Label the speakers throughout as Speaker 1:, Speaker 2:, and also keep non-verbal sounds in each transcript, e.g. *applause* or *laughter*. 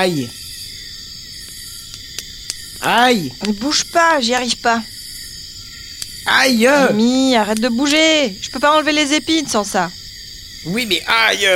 Speaker 1: Aïe. Aïe.
Speaker 2: Ne bouge pas, j'y arrive pas.
Speaker 1: Aïe.
Speaker 2: Mimi, arrête de bouger. Je peux pas enlever les épines sans ça.
Speaker 1: Oui, mais aïe.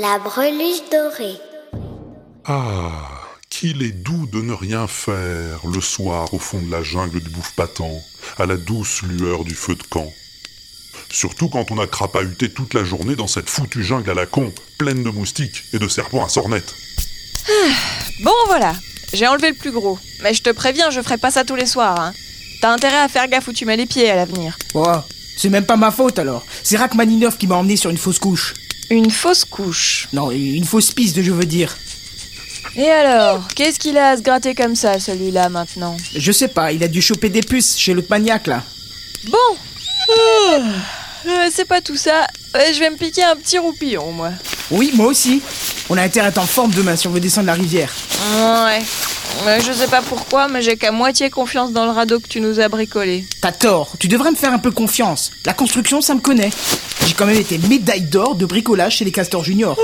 Speaker 3: La breluche dorée.
Speaker 4: Ah, qu'il est doux de ne rien faire le soir au fond de la jungle du bouffe-patent, à la douce lueur du feu de camp. Surtout quand on a crapahuté toute la journée dans cette foutue jungle à la con, pleine de moustiques et de serpents à sornettes.
Speaker 2: Bon, voilà. J'ai enlevé le plus gros. Mais je te préviens, je ferai pas ça tous les soirs. Hein. T'as intérêt à faire gaffe où tu mets les pieds à l'avenir.
Speaker 1: Oh, c'est même pas ma faute alors. C'est Rachmaninov qui m'a emmené sur une fausse couche.
Speaker 2: Une fausse couche.
Speaker 1: Non, une fausse piste, je veux dire.
Speaker 2: Et alors, qu'est-ce qu'il a à se gratter comme ça, celui-là, maintenant?
Speaker 1: Je sais pas, il a dû choper des puces chez l'autre maniaque là.
Speaker 2: Bon. Euh, *sighs* euh, c'est pas tout ça. Euh, je vais me piquer un petit roupillon, moi.
Speaker 1: Oui, moi aussi. On a intérêt à être en forme demain si on veut descendre la rivière.
Speaker 2: Ouais. Ouais, je sais pas pourquoi, mais j'ai qu'à moitié confiance dans le radeau que tu nous as bricolé.
Speaker 1: T'as tort, tu devrais me faire un peu confiance. La construction, ça me connaît. J'ai quand même été médaille d'or de bricolage chez les Castors Junior.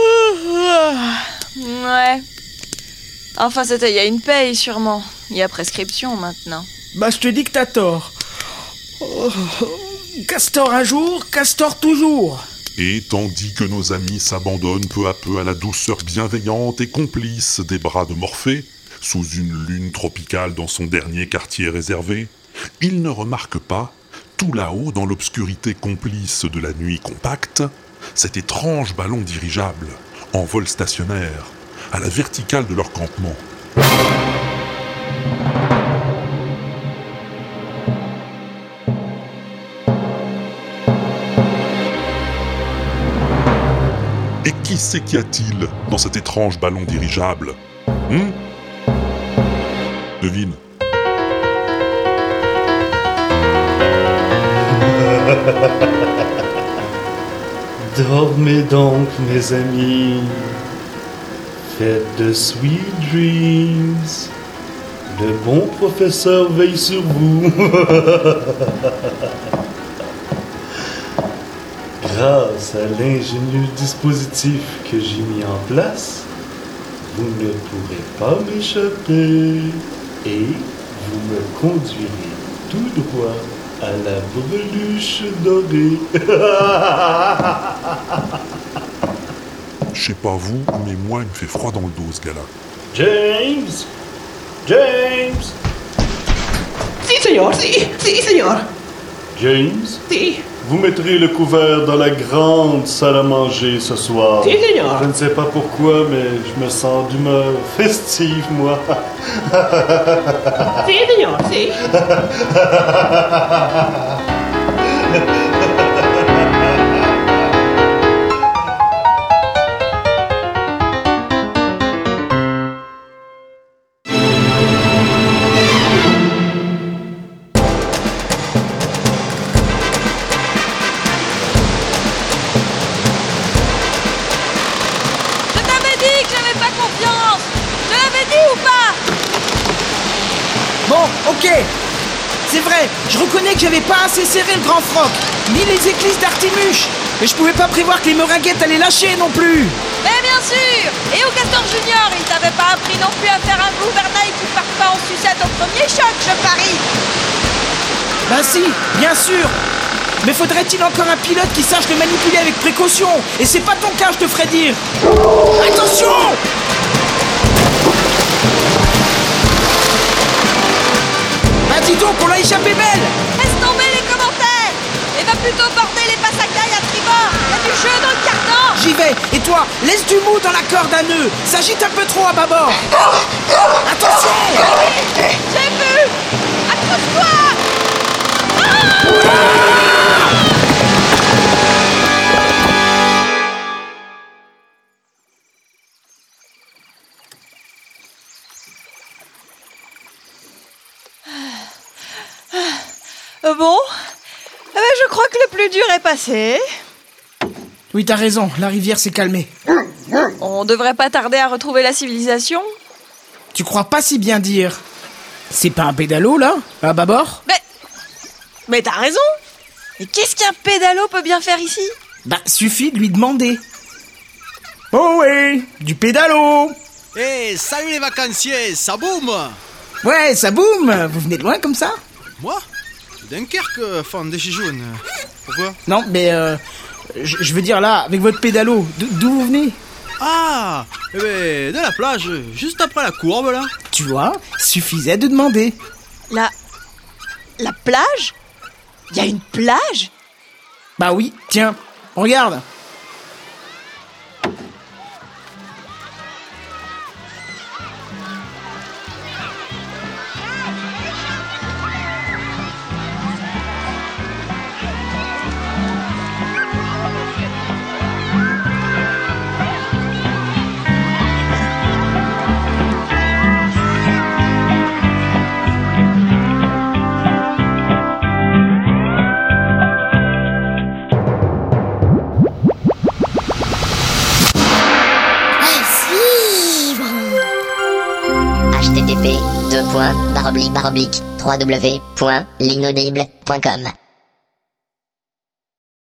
Speaker 2: Ouais. Enfin, c'était il y a une paye, sûrement. Il y a prescription maintenant.
Speaker 1: Bah, je te dis que t'as tort. Oh, Castor un jour, Castor toujours.
Speaker 4: Et tandis que nos amis s'abandonnent peu à peu à la douceur bienveillante et complice des bras de Morphée, sous une lune tropicale dans son dernier quartier réservé, ils ne remarquent pas, tout là-haut dans l'obscurité complice de la nuit compacte, cet étrange ballon dirigeable, en vol stationnaire, à la verticale de leur campement. Et qui sait qu'y a-t-il dans cet étrange ballon dirigeable? Hum *laughs*
Speaker 5: Dormez donc, mes amis. Faites de sweet dreams. Le bon professeur veille sur vous. *laughs* Grâce à l'ingénieux dispositif que j'ai mis en place, vous ne pourrez pas m'échapper et vous me conduirez tout droit à la breluche dorée.
Speaker 4: Je sais pas vous, mais moi, il me fait froid dans le dos, ce gars-là.
Speaker 5: James James
Speaker 6: Sí, señor, sí, sí, señor.
Speaker 5: James?
Speaker 6: Sí,
Speaker 5: Vous mettrez le couvert dans la grande salle à manger ce soir.
Speaker 6: sí, señor.
Speaker 5: Je ne sais pas pourquoi, mais je me sens d'humeur festive, moi.
Speaker 6: Sí, señor, sí.
Speaker 1: Bon, ok. C'est vrai, je reconnais que j'avais pas assez serré le grand froc, ni les éclisses d'Artimuche. Mais je pouvais pas prévoir que les meringuettes allaient lâcher non plus.
Speaker 2: Mais bien sûr Et au Castor Junior, il t'avait pas appris non plus à faire un gouvernail qui part pas en sucette au premier choc, je parie
Speaker 1: Ben si, bien sûr. Mais faudrait-il encore un pilote qui sache le manipuler avec précaution? Et c'est pas ton cas, je te ferai dire. Attention
Speaker 2: plutôt bordé les passes à caille à tribord Il y a du jeu dans le carton.
Speaker 1: J'y vais. Et toi, laisse du mou dans la corde à nœud S'agite un peu trop à bâbord Attention.
Speaker 2: J'ai vu. Accroche-toi ah. ah. ah. Bon? Je crois que le plus dur est passé.
Speaker 1: Oui, t'as raison, la rivière s'est calmée.
Speaker 2: On devrait pas tarder à retrouver la civilisation.
Speaker 1: Tu crois pas si bien dire C'est pas un pédalo, là À bâbord
Speaker 2: Mais, mais t'as raison. Mais qu'est-ce qu'un pédalo peut bien faire ici?
Speaker 1: Bah, suffit de lui demander. Oh oui, du pédalo
Speaker 7: Eh, salut les vacanciers, ça boum?
Speaker 1: Ouais, ça boum Vous venez de loin comme ça?
Speaker 7: Moi? Dunkerque, fan de Chijoun. Pourquoi
Speaker 1: Non, mais euh, je je veux dire là, avec votre pédalo, d'o- d'où vous venez?
Speaker 7: Ah Eh ben, de la plage, juste après la courbe, là.
Speaker 1: Tu vois, suffisait de demander.
Speaker 2: La... La plage? Il y a une plage?
Speaker 1: Bah oui, tiens, regarde.
Speaker 8: www.linaudible.com